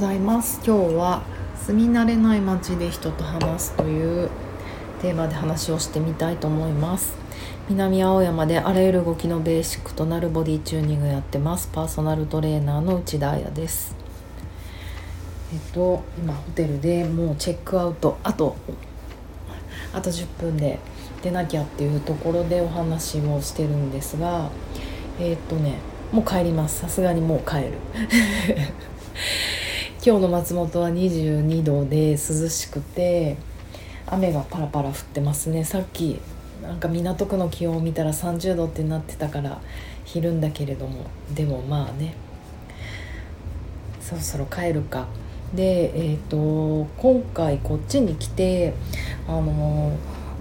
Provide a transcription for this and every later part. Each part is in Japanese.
ざいます。今日は住み慣れない街で人と話すというテーマで話をしてみたいと思います。南青山であらゆる動きのベーシックとなるボディチューニングやってます。パーソナルトレーナーの内田彩です。えっと今ホテルでもうチェックアウト。あとあと10分で出なきゃっていうところでお話をしてるんですがえっとねもう帰ります。さすがにもう帰る。今日の松本は22度で涼しくて雨がパラパラ降ってますね。さっきなんか港区の気温を見たら30度ってなってたから昼んだけれども。でもまあね。そろそろ帰るか。でえっ、ー、と今回こっちに来てあの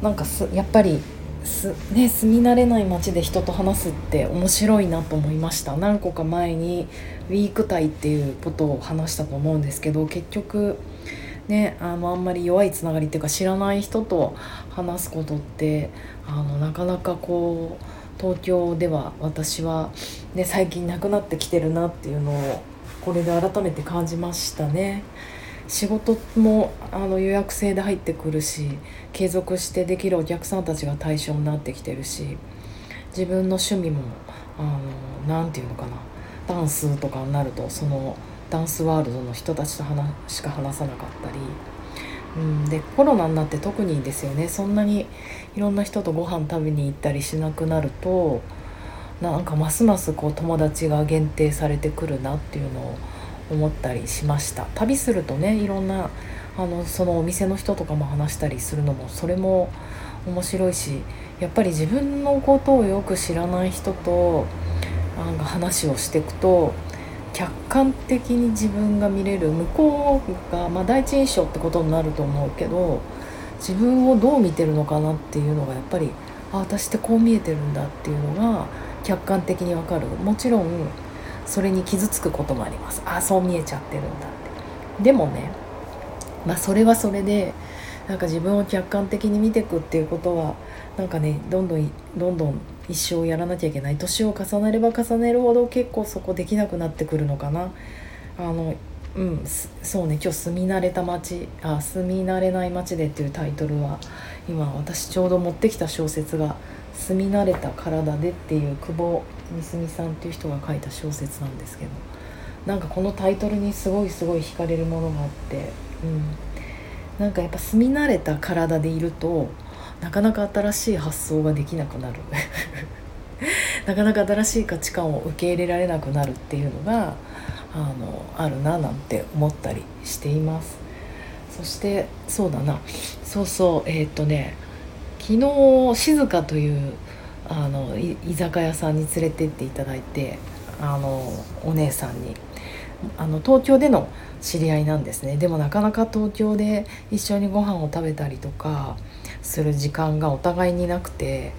なんかやっぱりす、ね、住み慣れない街で人と話すって面白いなと思いました何個か前にウィークタイっていうことを話したと思うんですけど結局ねあのあんまり弱いつながりっていうか知らない人と話すことってあのなかなかこう東京では私は、ね、最近なくなってきてるなっていうのをこれで改めて感じましたね。仕事もあの予約制で入ってくるし継続してできるお客さんたちが対象になってきてるし自分の趣味も何て言うのかなダンスとかになるとそのダンスワールドの人たちと話しか話さなかったり、うん、でコロナになって特にですよねそんなにいろんな人とご飯食べに行ったりしなくなるとなんかますますこう友達が限定されてくるなっていうのを思ったりしました。旅するとねいろんなあのそのお店の人とかも話したりするのもそれも面白いしやっぱり自分のことをよく知らない人とあの話をしていくと客観的に自分が見れる向こうが、まあ、第一印象ってことになると思うけど自分をどう見てるのかなっていうのがやっぱりあ私ってこう見えてるんだっていうのが客観的にわかる。もちろんそれに傷つくこともあります。ああそう見えちゃってるんだって。でもねまあそれはそれでなんか自分を客観的に見ていくっていうことはなんかねどんどんどんどん一生やらなきゃいけない。年を重ねれば重ねるほど結構そこできなくなってくるのかな。あのうんそうね今日住み慣れた街あ住み慣れない街でっていうタイトルは今私ちょうど持ってきた小説が「住み慣れた体で」っていう久保みすみさんっていう人が書いた小説なんですけどなんかこのタイトルにすごいすごい惹かれるものがあって、うん、なんかやっぱ住み慣れた体でいるとなかなか新しい発想ができなくなる。なかなか新しい価値観を受け入れられなくなるっていうのがあのあるななんて思ったりしています。そしてそうだな。そうそうえー、っとね昨日静香というあの居酒屋さんに連れてっていただいてあのお姉さんに。あの東京での知り合いなんですね。でもなかなか東京で一緒にご飯を食べたりとかする時間がお互いになくて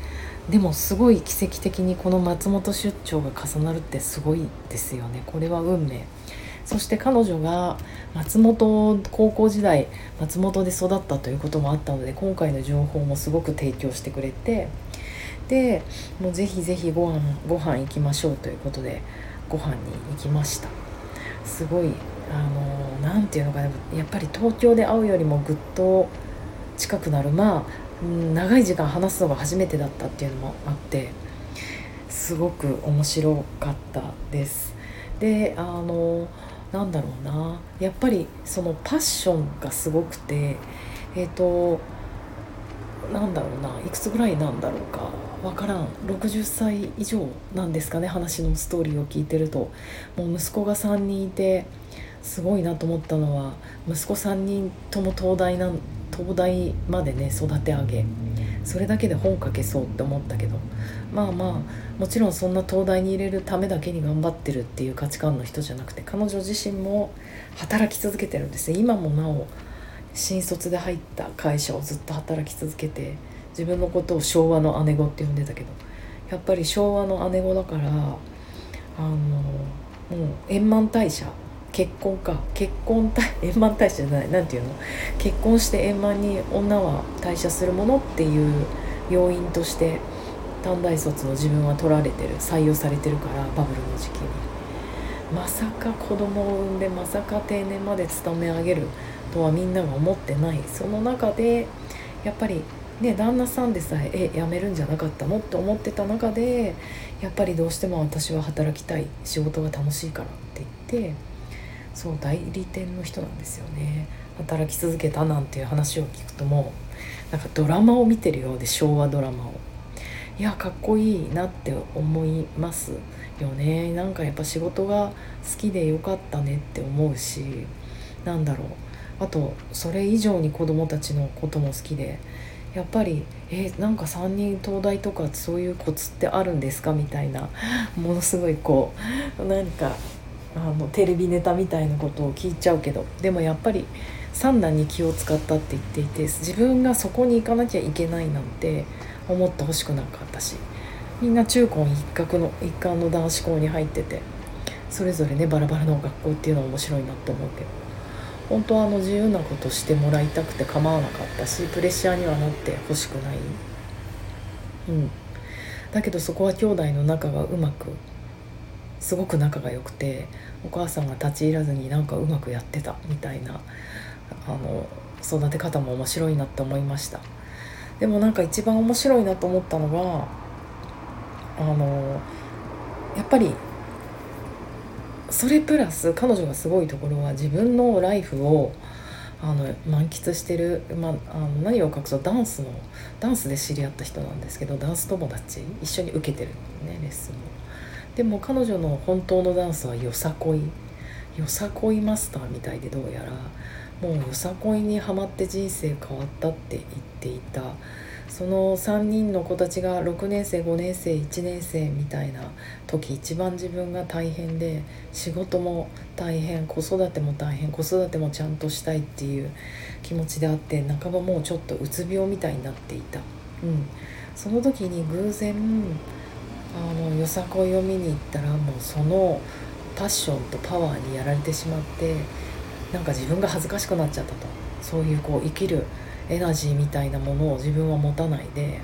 でもすごい奇跡的にこの松本出張が重なるってすごいですよね。これは運命。そして彼女が松本高校時代松本で育ったということもあったので今回の情報もすごく提供してくれてでもうぜひぜひご飯ご飯行きましょうということでご飯に行きました。すごいあの何て言うのかなやっぱり東京で会うよりもぐっと近くなる。まあ長い時間話すのが初めてだったっていうのもあってすごく面白かったです。であのなんだろうなやっぱりそのパッションがすごくてえっ、ー、となんだろうないくつぐらいなんだろうか。分からん。60歳以上なんですかね話のストーリーを聞いてると。もう息子が3人いてすごいなと思ったのは息子3人とも東大な東大までね育て上げ。それだけで本書けそうって思ったけど。まあまあもちろんそんな東大に入れるためだけに頑張ってるっていう価値観の人じゃなくて彼女自身も働き続けてるんですね。今もなお新卒で入った会社をずっと働き続けて。自分のことを昭和の姉子って呼んでたけどやっぱり昭和の姉子だからあのもう円満退社結婚か結婚 円満退社じゃない何て言うの？結婚して円満に女は退社するものっていう要因として短大卒の自分は取られてる採用されてるからバブルの時期に。まさか子供を産んでまさか定年まで勤め上げるとはみんなが思ってない。その中でやっぱりね旦那さんでさええ辞めるんじゃなかったの？って思ってた中でやっぱりどうしても私は働きたい仕事が楽しいからって言ってそう代理店の人なんですよね。働き続けたなんていう話を聞くともうなんかドラマを見てるようで昭和ドラマを。いやかっこいいなって思いますよね。なんかやっぱ仕事が好きでよかったねって思うしなんだろう。あとそれ以上に子供たちのことも好きでやっぱりえなんか3人東大とかそういうコツってあるんですかみたいな。ものすごいこうなんかあのテレビネタみたいなことを聞いちゃうけど。でもやっぱり三男に気を使ったって言っていて自分がそこに行かなきゃいけないなんて思ってほしくなかったし。みんな中高一角の一貫の男子校に入っててそれぞれねバラバラの学校っていうのは面白いなと思うけど。本当はあの自由なことしてもらいたくて構わなかったしプレッシャーにはなってほしくない。うん。だけどそこは兄弟の仲がうまくすごく仲が良くてお母さんが立ち入らずになんかうまくやってたみたいなあの育て方も面白いなって思いました。でもなんか一番面白いなと思ったのがあのやっぱりそれプラス彼女がすごいところは自分のライフをあの満喫してる、まあ、の何を隠そうダンスのダンスで知り合った人なんですけどダンス友達一緒に受けてるねレッスンもでも彼女の本当のダンスはよさこい。よさこいマスターみたいでどうやら。もうよさこいにはまって人生変わったって言っていた。その3人の子たちが6年生5年生1年生みたいな時一番自分が大変で仕事も大変子育ても大変子育てもちゃんとしたいっていう気持ちであって半ばもうちょっとうつ病みたいになっていた、うん、その時に偶然あのよさこいを見に行ったらもうそのパッションとパワーにやられてしまってなんか自分が恥ずかしくなっちゃったと。そういうこう生きるエナジーみたいなものを自分は持たないで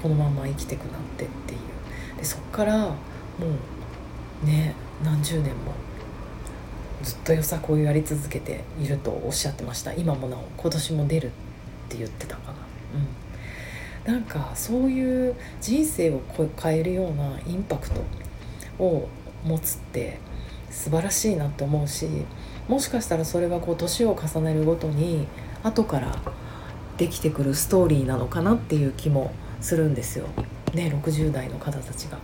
このまま生きてくなんてっていう。でそっからもうね何十年もずっとよさこいをやり続けているとおっしゃってました。今もなお今年も出るって言ってたかな。うん。なんかそういう人生を変えるようなインパクトを持つって素晴らしいなって思うしもしかしたらそれがこう年を重ねるごとに後からできてくるストーリーなのかなっていう気もするんですよ。ね60代の方たちが。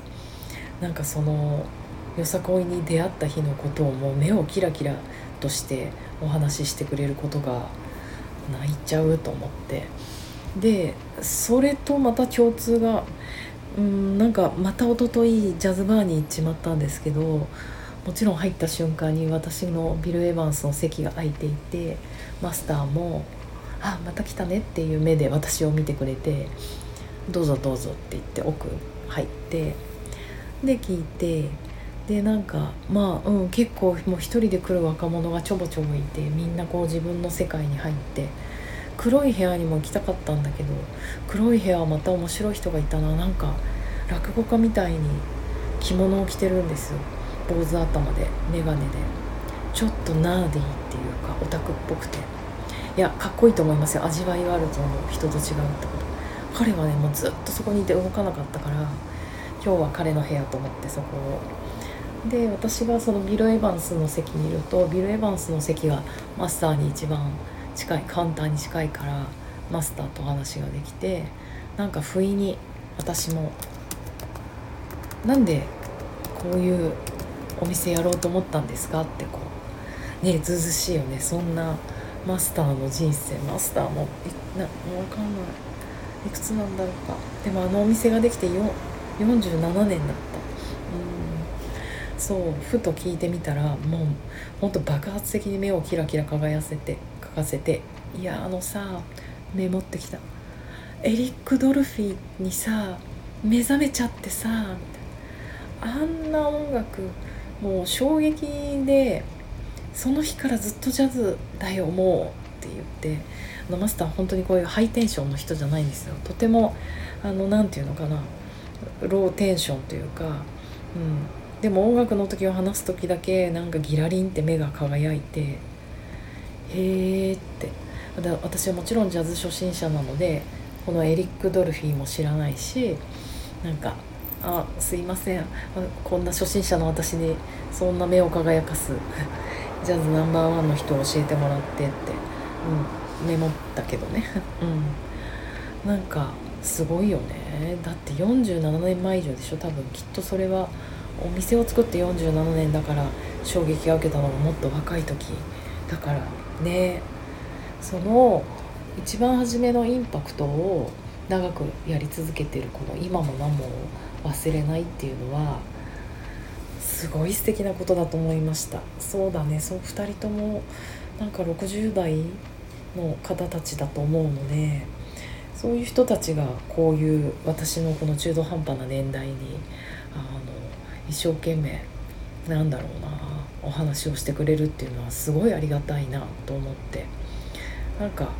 なんかそのよさこいに出会った日のことをもう目をキラキラとしてお話ししてくれることが泣いちゃうと思ってでそれとまた共通がうんなんかまた一昨日ジャズバーに行っちまったんですけどもちろん入った瞬間に私のビル・エヴァンスの席が空いていてマスターもあまた来たねっていう目で私を見てくれてどうぞどうぞって言って奥入ってで聞いてでなんかまあうん結構もう一人で来る若者がちょぼちょぼいてみんなこう自分の世界に入って黒い部屋にも行きたかったんだけど黒い部屋はまた面白い人がいたななんか落語家みたいに着物を着てるんですよ。坊主頭で眼鏡で。ちょっとナーディーっていうかオタクっぽくて。いやかっこいいと思いますよ。味わいがあると思う。人と違うってこと。彼はねもうずっとそこにいて動かなかったから今日は彼の部屋と思ってそこを。で私がそのビル・エヴァンスの席にいるとビル・エヴァンスの席がマスターに一番近いカウンターに近いからマスターと話ができてなんか不意に私もなんでこういうお店やろうと思ったんですか？ってこうねずうずしいよね。そんなマスターの人生マスターもいな分かんないいくつなんだろうか。でもあのお店ができて47年だった。うん。そうふと聞いてみたらもうほんと爆発的に目をキラキラ輝かせて描かせていやあのさメモってきた。エリック・ドルフィーにさ目覚めちゃってさあんな音楽もう衝撃でその日からずっとジャズだよもうって言ってあのマスター本当にこういうハイテンションの人じゃないんですよ。とてもあの何て言うのかなローテンションというか、うん、でも音楽の時を話す時だけなんかギラリンって目が輝いてへえって。私はもちろんジャズ初心者なのでこのエリック・ドルフィーも知らないしなんかあすいません。こんな初心者の私にそんな目を輝かす。ジャズナンバーワンの人を教えてもらってって、うん、メモったけどね、うん、なんかすごいよね。だって47年前以上でしょ？多分きっとそれはお店を作って47年だから衝撃が受けたのがもっと若い時。だからね。その一番初めのインパクトを長くやり続けてるこの今も何も忘れないっていうのはすごい素敵なことだと思いました。そうだね。そう2人ともなんか60代の方たちだと思うのでそういう人たちがこういう私のこの中途半端な年代にあの一生懸命なんだろうなお話をしてくれるっていうのはすごいありがたいなと思ってなんか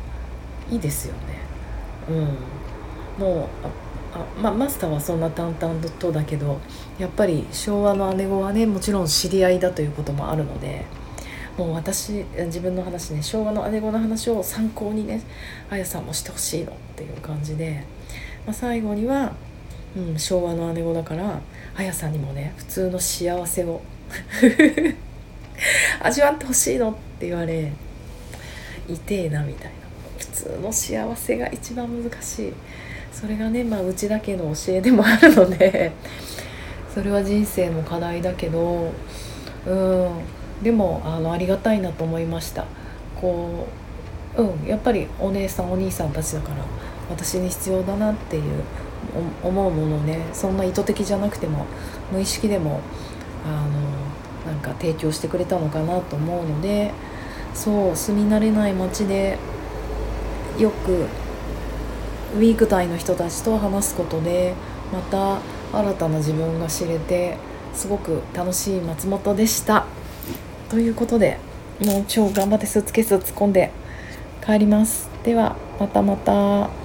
いいですよね。うん。もうまあ、マスターはそんな淡々とだけどやっぱり昭和の姉子はねもちろん知り合いだということもあるのでもう私自分の話ね昭和の姉子の話を参考にねあやさんもしてほしいのっていう感じで、まあ、最後には、うん、昭和の姉子だからあやさんにもね普通の幸せを 味わってほしいのって言われ痛えなみたいな。普通の幸せが一番難しい。それがねまあうちだけの教えでもあるので それは人生の課題だけどうん。でもあのありがたいなと思いました。こううん。やっぱりお姉さんお兄さんたちだから私に必要だなっていう思うものをねそんな意図的じゃなくても無意識でもあのなんか提供してくれたのかなと思うのでそう住み慣れない街でよくウィーク隊の人たちと話すことでまた新たな自分が知れてすごく楽しい松本でしたということでもう超頑張ってスーツケースを突っ込んで帰りますではまたまた。